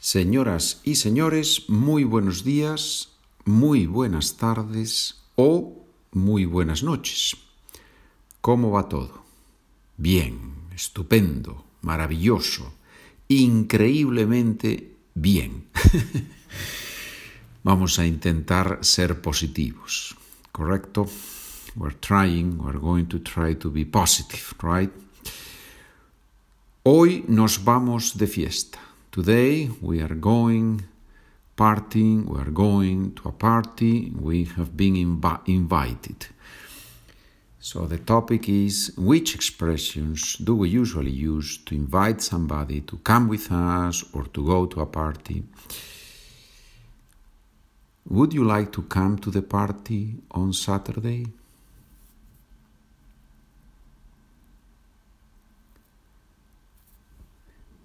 Señoras y señores, muy buenos días, muy buenas tardes o muy buenas noches. ¿Cómo va todo? Bien, estupendo, maravilloso, increíblemente bien. Vamos a intentar ser positivos, ¿correcto? We're trying, we're going to try to be positive, right? Hoy nos vamos de fiesta. Today we are going partying, we are going to a party, we have been inv invited. So the topic is which expressions do we usually use to invite somebody to come with us or to go to a party? Would you like to come to the party on Saturday?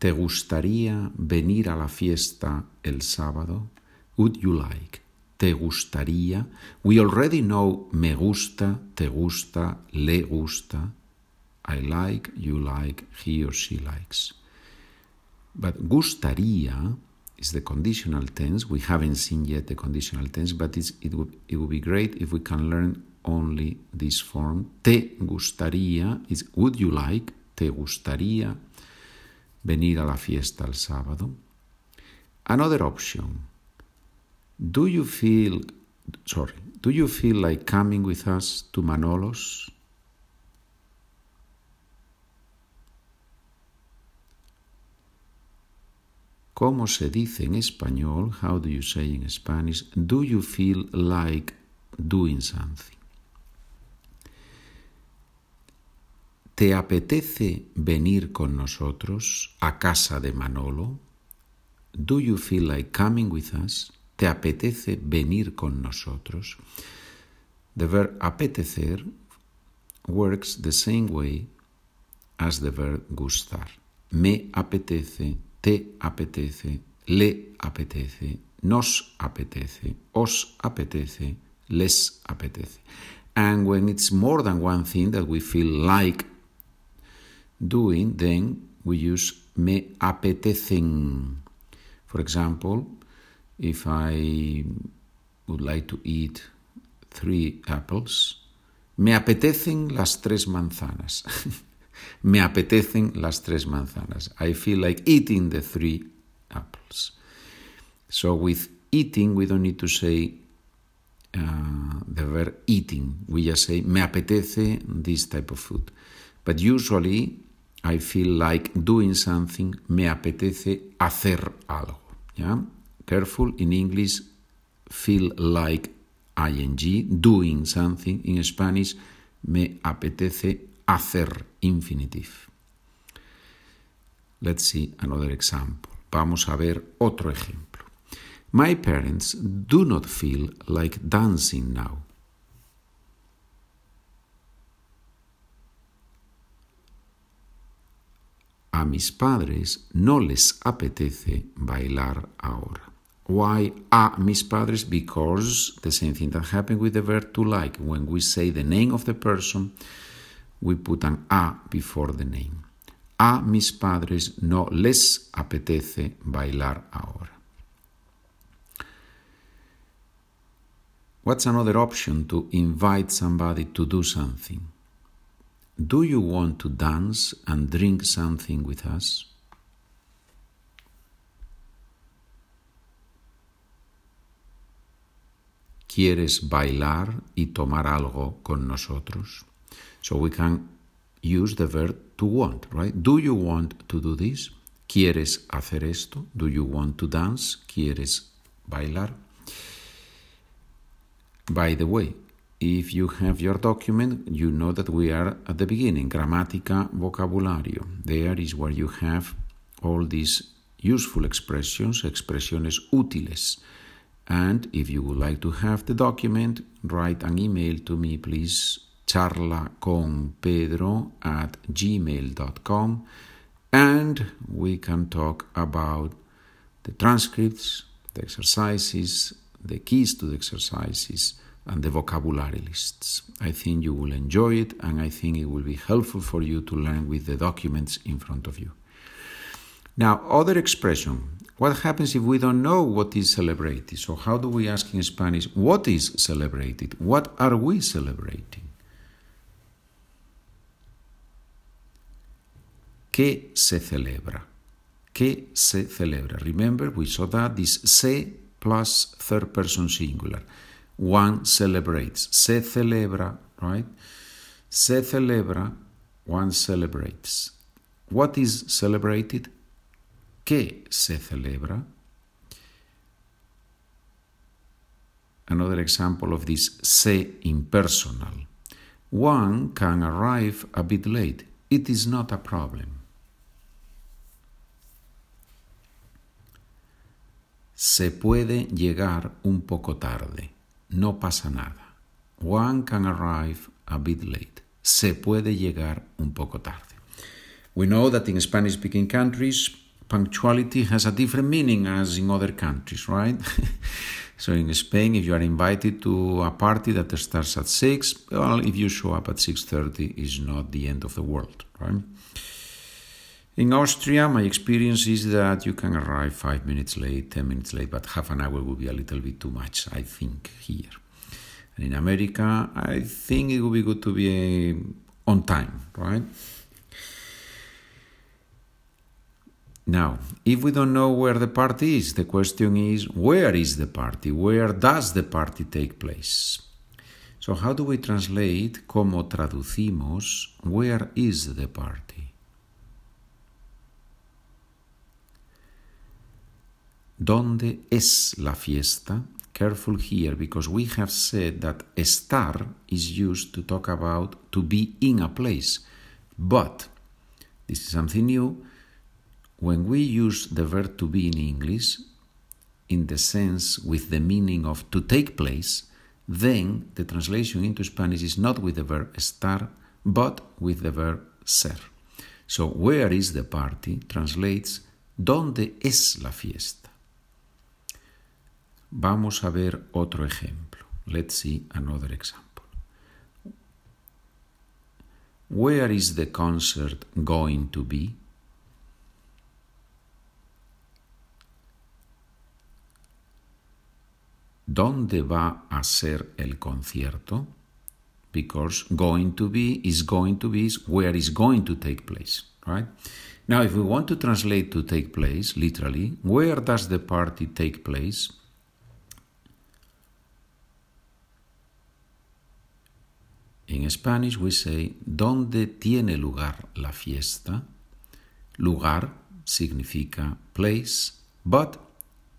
¿Te gustaría venir a la fiesta el sábado? Would you like? ¿Te gustaría? We already know me gusta, te gusta, le gusta. I like, you like, he or she likes. But gustaría is the conditional tense. We haven't seen yet the conditional tense, but it, would, it would be great if we can learn only this form. Te gustaría is would you like? Te gustaría venir a la fiesta el sábado. Another option. Do you feel sorry, do you feel like coming with us to Manolos? ¿Cómo se dice en español? How do you say in Spanish? Do you feel like doing something? ¿Te apetece venir con nosotros a casa de Manolo? Do you feel like coming with us? ¿Te apetece venir con nosotros? The verb apetecer works the same way as the verb gustar. Me apetece, te apetece, le apetece, nos apetece, os apetece, les apetece. And when it's more than one thing that we feel like doing, then we use me apetecen. For example, if I would like to eat three apples, me apetecen las tres manzanas. me apetecen las tres manzanas. I feel like eating the three apples. So with eating, we don't need to say uh, the verb eating. We just say me apetece this type of food. But usually I feel like doing something, me apetece hacer algo. ¿ya? Careful, in English, feel like ing, doing something. In Spanish, me apetece hacer infinitive. Let's see another example. Vamos a ver otro ejemplo. My parents do not feel like dancing now. A mis padres no les apetece bailar ahora. Why a mis padres? Because the same thing that happened with the verb to like. When we say the name of the person, we put an a before the name. A mis padres no les apetece bailar ahora. What's another option to invite somebody to do something? Do you want to dance and drink something with us? ¿Quieres bailar y tomar algo con nosotros? So we can use the verb to want, right? Do you want to do this? ¿Quieres hacer esto? Do you want to dance? ¿Quieres bailar? By the way, if you have your document, you know that we are at the beginning, Gramática, Vocabulario. There is where you have all these useful expressions, expresiones útiles. And if you would like to have the document, write an email to me, please, charlaconpedro at gmail.com, and we can talk about the transcripts, the exercises, the keys to the exercises, and the vocabulary lists. I think you will enjoy it and I think it will be helpful for you to learn with the documents in front of you. Now, other expression. What happens if we don't know what is celebrated? So, how do we ask in Spanish, what is celebrated? What are we celebrating? ¿Qué se celebra? ¿Qué se celebra? Remember, we saw that this se plus third person singular. One celebrates. Se celebra, right? Se celebra, one celebrates. What is celebrated? ¿Qué se celebra? Another example of this se impersonal. One can arrive a bit late. It is not a problem. Se puede llegar un poco tarde. No pasa nada. One can arrive a bit late. Se puede llegar un poco tarde. We know that in Spanish speaking countries, punctuality has a different meaning as in other countries, right? so in Spain, if you are invited to a party that starts at 6, well, if you show up at 6.30, is not the end of the world, right? In Austria, my experience is that you can arrive five minutes late, 10 minutes late, but half an hour would be a little bit too much, I think, here. And in America, I think it would be good to be uh, on time, right? Now, if we don't know where the party is, the question is where is the party? Where does the party take place? So, how do we translate, cómo traducimos, where is the party? ¿Dónde es la fiesta? Careful here because we have said that estar is used to talk about to be in a place. But, this is something new, when we use the verb to be in English, in the sense with the meaning of to take place, then the translation into Spanish is not with the verb estar, but with the verb ser. So, where is the party translates ¿Dónde es la fiesta? Vamos a ver otro ejemplo. Let's see another example. Where is the concert going to be? ¿Dónde va a ser el concierto? Because going to be is going to be is where is going to take place, right? Now, if we want to translate to take place, literally, where does the party take place? In Spanish we say, ¿dónde tiene lugar la fiesta? Lugar significa place, but,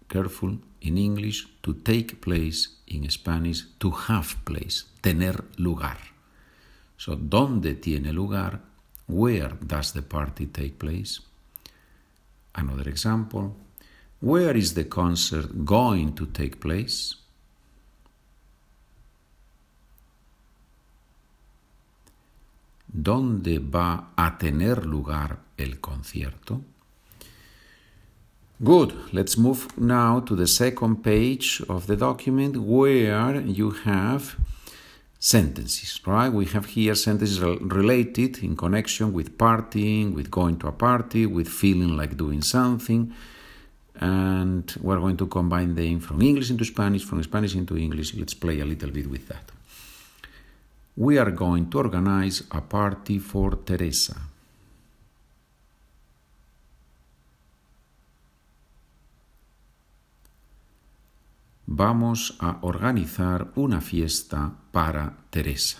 careful, in English, to take place, in Spanish, to have place, tener lugar. So, ¿dónde tiene lugar? Where does the party take place? Another example. Where is the concert going to take place? ¿Dónde va a tener lugar el concierto? Good. Let's move now to the second page of the document where you have sentences, right? We have here sentences related in connection with partying, with going to a party, with feeling like doing something. And we're going to combine them from English into Spanish, from Spanish into English. Let's play a little bit with that. We are going to organize a party for Teresa. vamos a organizar una fiesta para Teresa.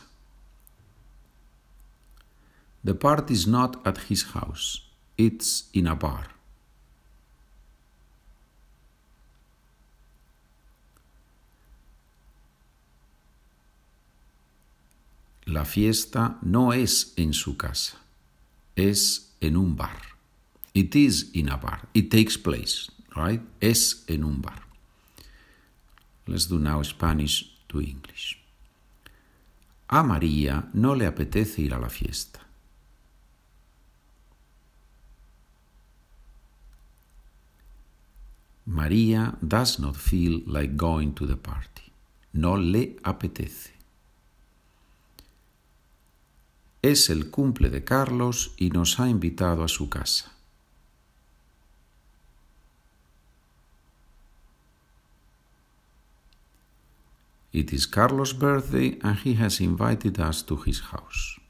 The party is not at his house, it's in a bar. La fiesta no es en su casa, es en un bar. It is in a bar. It takes place, right? Es en un bar. Let's do now Spanish to English. A María no le apetece ir a la fiesta. María does not feel like going to the party. No le apetece. Es el cumple de Carlos y nos ha invitado a su casa. It is Carlos' birthday and he has invited us to his house.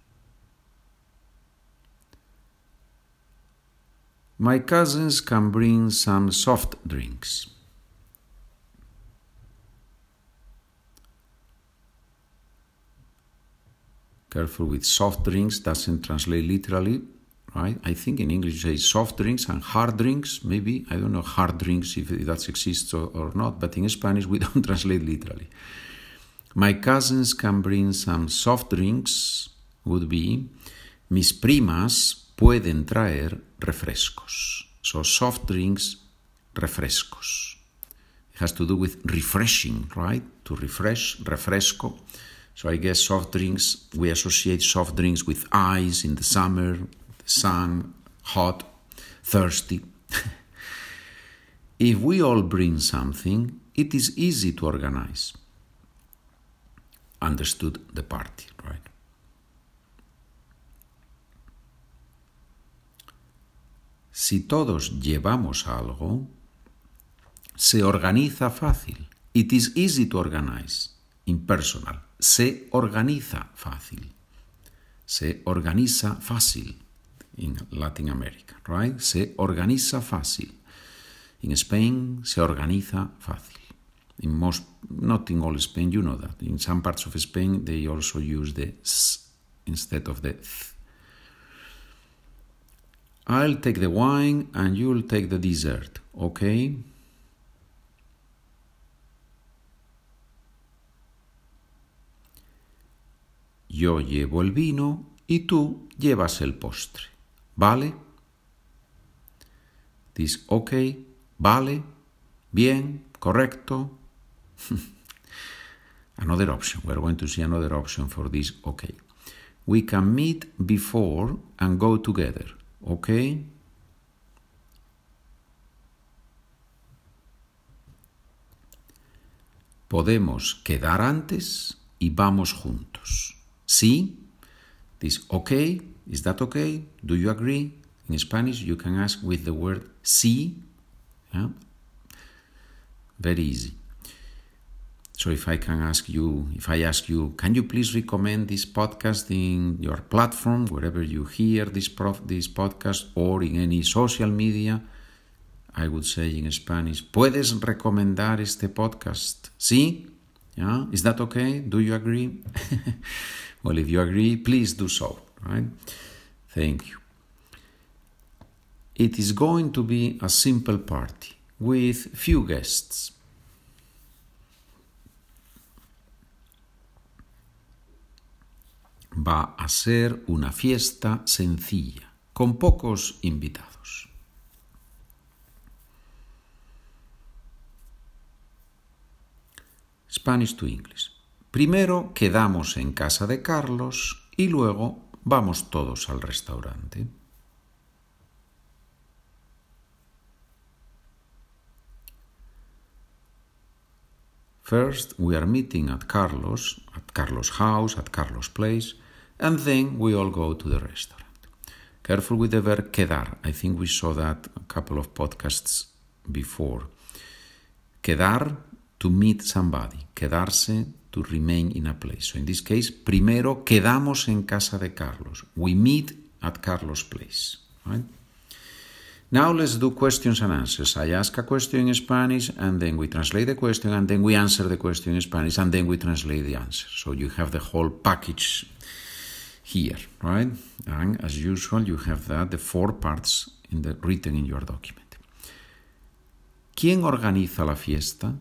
My cousins can bring some soft drinks. Careful with soft drinks, doesn't translate literally, right? I think in English you say soft drinks and hard drinks, maybe. I don't know hard drinks if that exists or, or not, but in Spanish we don't translate literally. My cousins can bring some soft drinks, would be. Mis primas pueden traer refrescos. So soft drinks, refrescos. It has to do with refreshing, right? To refresh, refresco. So I guess soft drinks, we associate soft drinks with ice in the summer, the sun, hot, thirsty. if we all bring something, it is easy to organize. Understood the party, right? Si todos llevamos algo, se organiza fácil. It is easy to organize, impersonal se organiza fácil. Se organiza fácil in Latin America, right? Se organiza fácil. In Spain, se organiza fácil. In most, not in all Spain, you know that. In some parts of Spain, they also use the s instead of the th. I'll take the wine and you'll take the dessert, okay? Yo llevo el vino y tú llevas el postre. ¿Vale? This okay, vale, bien, correcto. another option. We're going to see another option for this okay. We can meet before and go together. Okay? Podemos quedar antes y vamos juntos. Sí, this okay, is that okay? Do you agree? In Spanish, you can ask with the word sí. Yeah? Very easy. So if I can ask you, if I ask you, can you please recommend this podcast in your platform, wherever you hear this, prof, this podcast, or in any social media, I would say in Spanish, ¿puedes recomendar este podcast? ¿Sí? Yeah? Is that okay? Do you agree? Well, if you agree, please do so. Right? Thank you. It is going to be a simple party with few guests. Va a ser una fiesta sencilla, con pocos invitados. Spanish to English. Primero quedamos en casa de Carlos y luego vamos todos al restaurante. First, we are meeting at Carlos, at Carlos' house, at Carlos' place, and then we all go to the restaurant. Careful with the verb quedar. I think we saw that a couple of podcasts before. Quedar, to meet somebody. Quedarse, to remain in a place. So in this case, primero quedamos en casa de Carlos. We meet at Carlos' place. Right? Now let's do questions and answers. I ask a question in Spanish and then we translate the question and then we answer the question in Spanish and then we translate the answer. So you have the whole package here, right? And as usual, you have that, the four parts written in your document. ¿Quién organiza la fiesta?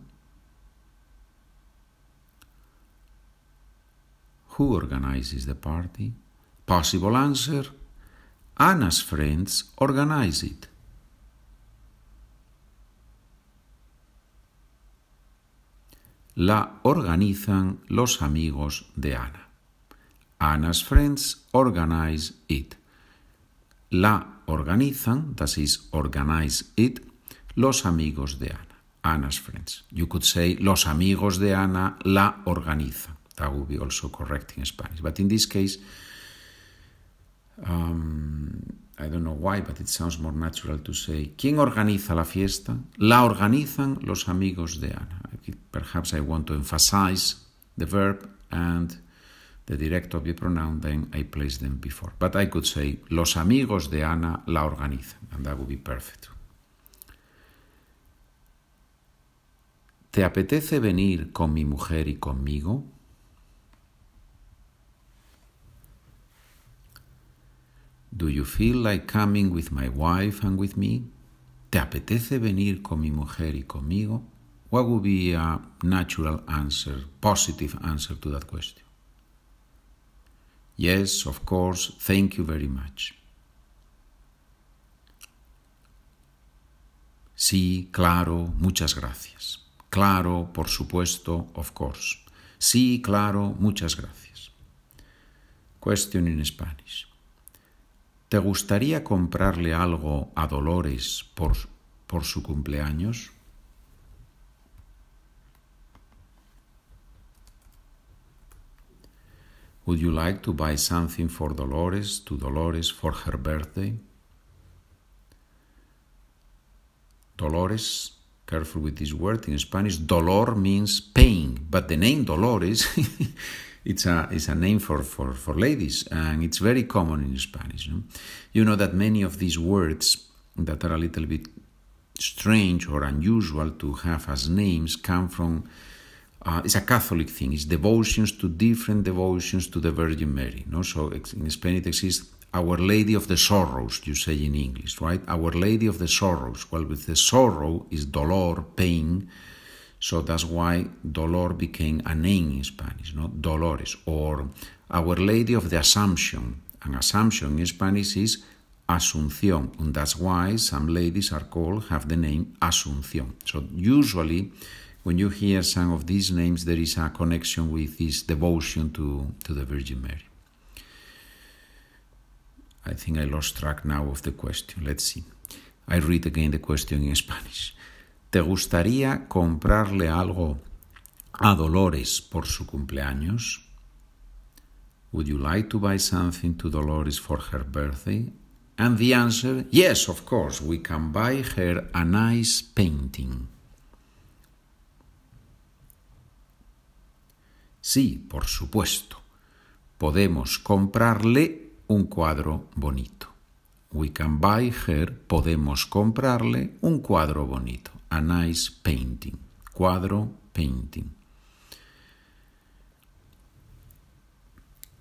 Who organizes the party? Possible answer Anna's friends organize it. La organizan los amigos de Ana. Anna's friends organize it. La organizan, that is, organize it, los amigos de Ana. Anna's friends. You could say, los amigos de Ana la organizan. That would be also correct in Spanish. But in this case, um, I don't know why, but it sounds more natural to say, ¿quién organiza la fiesta? La organizan los amigos de Ana. Perhaps I want to emphasize the verb and the direct object pronoun, then I place them before. But I could say, los amigos de Ana la organizan, and that would be perfect. ¿Te apetece venir con mi mujer y conmigo? Do you feel like coming with my wife and with me? ¿Te apetece venir con mi mujer y conmigo? What would be a natural answer, positive answer to that question? Yes, of course, thank you very much. Sí, claro, muchas gracias. Claro, por supuesto, of course. Sí, claro, muchas gracias. Question in Spanish. ¿Te gustaría comprarle algo a Dolores por, por su cumpleaños? Would you like to buy something for Dolores, to Dolores for her birthday? Dolores, careful with this word in Spanish, dolor means pain, but the name Dolores, it's a, it's a name for, for, for ladies, and it's very common in Spanish. No? You know that many of these words that are a little bit strange or unusual to have as names come from uh, it's a Catholic thing. It's devotions to different devotions to the Virgin Mary. No, so in Spain it exists Our Lady of the Sorrows. You say in English, right? Our Lady of the Sorrows. Well, with the sorrow is dolor, pain. So that's why dolor became a name in Spanish, no? Dolores or Our Lady of the Assumption. An Assumption in Spanish is Asunción, and that's why some ladies are called have the name Asunción. So usually when you hear some of these names, there is a connection with this devotion to, to the Virgin Mary. I think I lost track now of the question. Let's see. I read again the question in Spanish. ¿Te gustaría comprarle algo a Dolores por su cumpleaños? Would you like to buy something to Dolores for her birthday? And the answer, yes, of course, we can buy her a nice painting. Sí, por supuesto. Podemos comprarle un cuadro bonito. We can buy her, podemos comprarle un cuadro bonito. A nice painting. Cuadro, painting.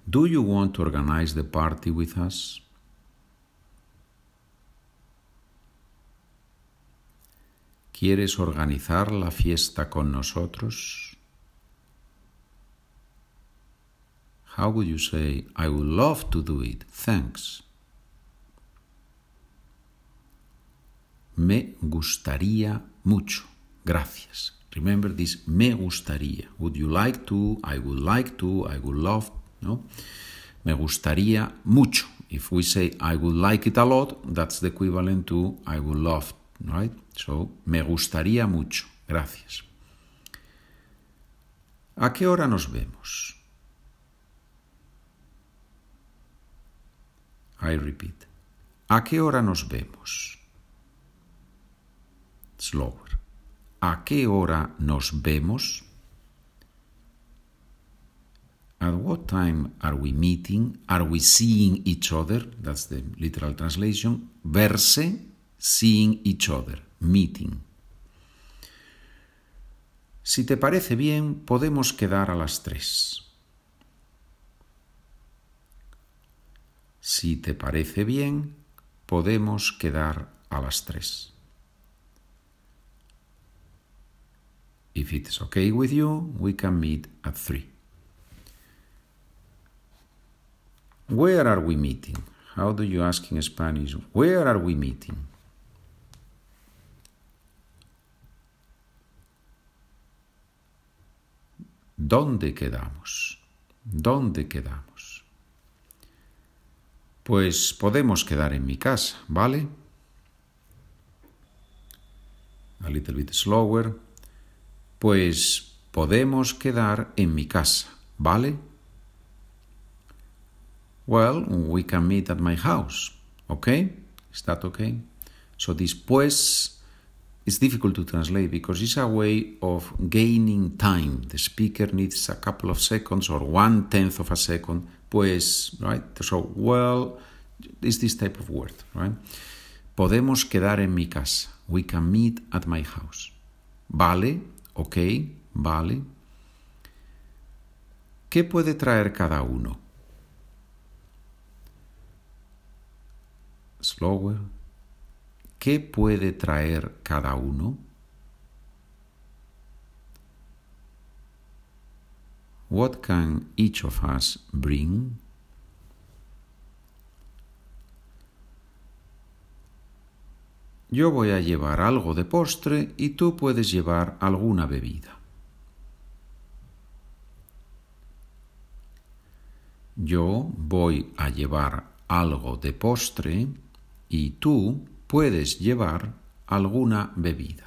Do you want to organize the party with us? ¿Quieres organizar la fiesta con nosotros? How would you say, I would love to do it, thanks? Me gustaría mucho, gracias. Remember this, me gustaría. Would you like to? I would like to, I would love, no? Me gustaría mucho. If we say I would like it a lot, that's the equivalent to I would love, right? So, me gustaría mucho, gracias. ¿A qué hora nos vemos? I repeat. ¿A qué hora nos vemos? ¿A qué hora nos vemos? At what time are we meeting? Are we seeing each other? That's the literal translation. Verse, seeing each other, meeting. Si te parece bien, podemos quedar a las tres. Si te parece bien, podemos quedar a las tres. If it's okay with you, we can meet at three. Where are we meeting? How do you ask in Spanish? Where are we meeting? ¿Dónde quedamos? ¿Dónde quedamos? Pues podemos quedar en mi casa, ¿vale? A little bit slower. Pues podemos quedar en mi casa, ¿vale? Well, we can meet at my house, okay? Is that okay? So this pues it's difficult to translate because it's a way of gaining time. The speaker needs a couple of seconds or one tenth of a second. Pues, right? So, well, it's this type of word, right? Podemos quedar en mi casa. We can meet at my house. Vale, ok, vale. ¿Qué puede traer cada uno? Slower. ¿Qué puede traer cada uno? What can each of us bring? Yo voy a llevar algo de postre y tú puedes llevar alguna bebida. Yo voy a llevar algo de postre y tú puedes llevar alguna bebida.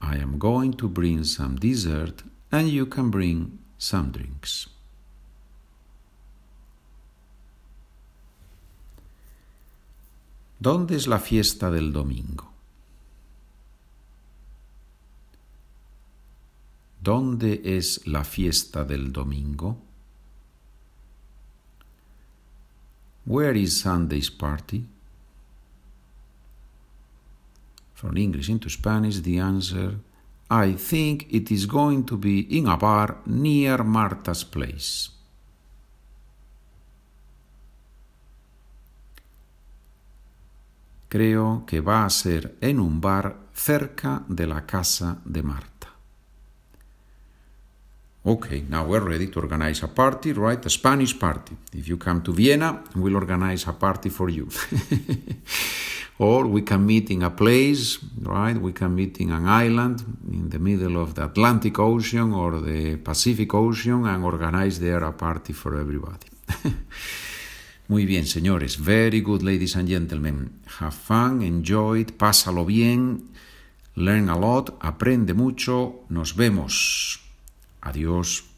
I am going to bring some dessert and you can bring some drinks. ¿Dónde es la fiesta del domingo? ¿Dónde es la fiesta del domingo? Where is Sunday's party? From English into Spanish, the answer I think it is going to be in a bar near Marta's place. Creo que va a ser en un bar cerca de la casa de Marta. Okay, now we're ready to organize a party, right? A Spanish party. If you come to Vienna, we'll organize a party for you. or we can meet in a place, right? We can meet in an island in the middle of the Atlantic Ocean or the Pacific Ocean and organize there a party for everybody. Muy bien, señores. Very good, ladies and gentlemen. Have fun, enjoy it, pásalo bien, learn a lot, aprende mucho. Nos vemos. Adiós.